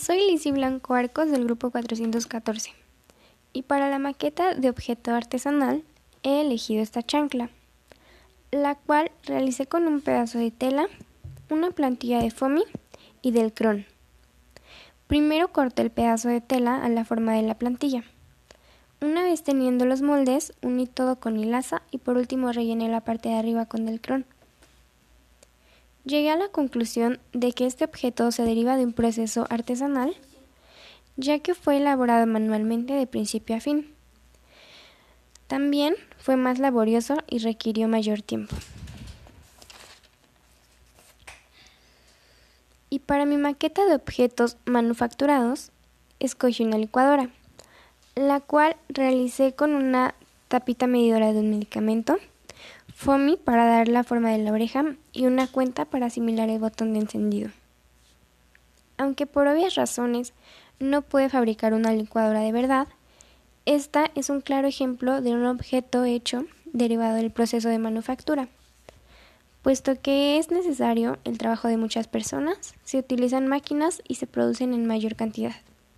Soy Lizzie Blanco Arcos del grupo 414 y para la maqueta de objeto artesanal he elegido esta chancla, la cual realicé con un pedazo de tela, una plantilla de foamy y del cron. Primero corté el pedazo de tela a la forma de la plantilla. Una vez teniendo los moldes, uní todo con hilaza y por último rellené la parte de arriba con del cron. Llegué a la conclusión de que este objeto se deriva de un proceso artesanal, ya que fue elaborado manualmente de principio a fin. También fue más laborioso y requirió mayor tiempo. Y para mi maqueta de objetos manufacturados, escogí una licuadora la cual realicé con una tapita medidora de un medicamento, FOMI para dar la forma de la oreja y una cuenta para asimilar el botón de encendido. Aunque por obvias razones no pude fabricar una licuadora de verdad, esta es un claro ejemplo de un objeto hecho derivado del proceso de manufactura. Puesto que es necesario el trabajo de muchas personas, se utilizan máquinas y se producen en mayor cantidad.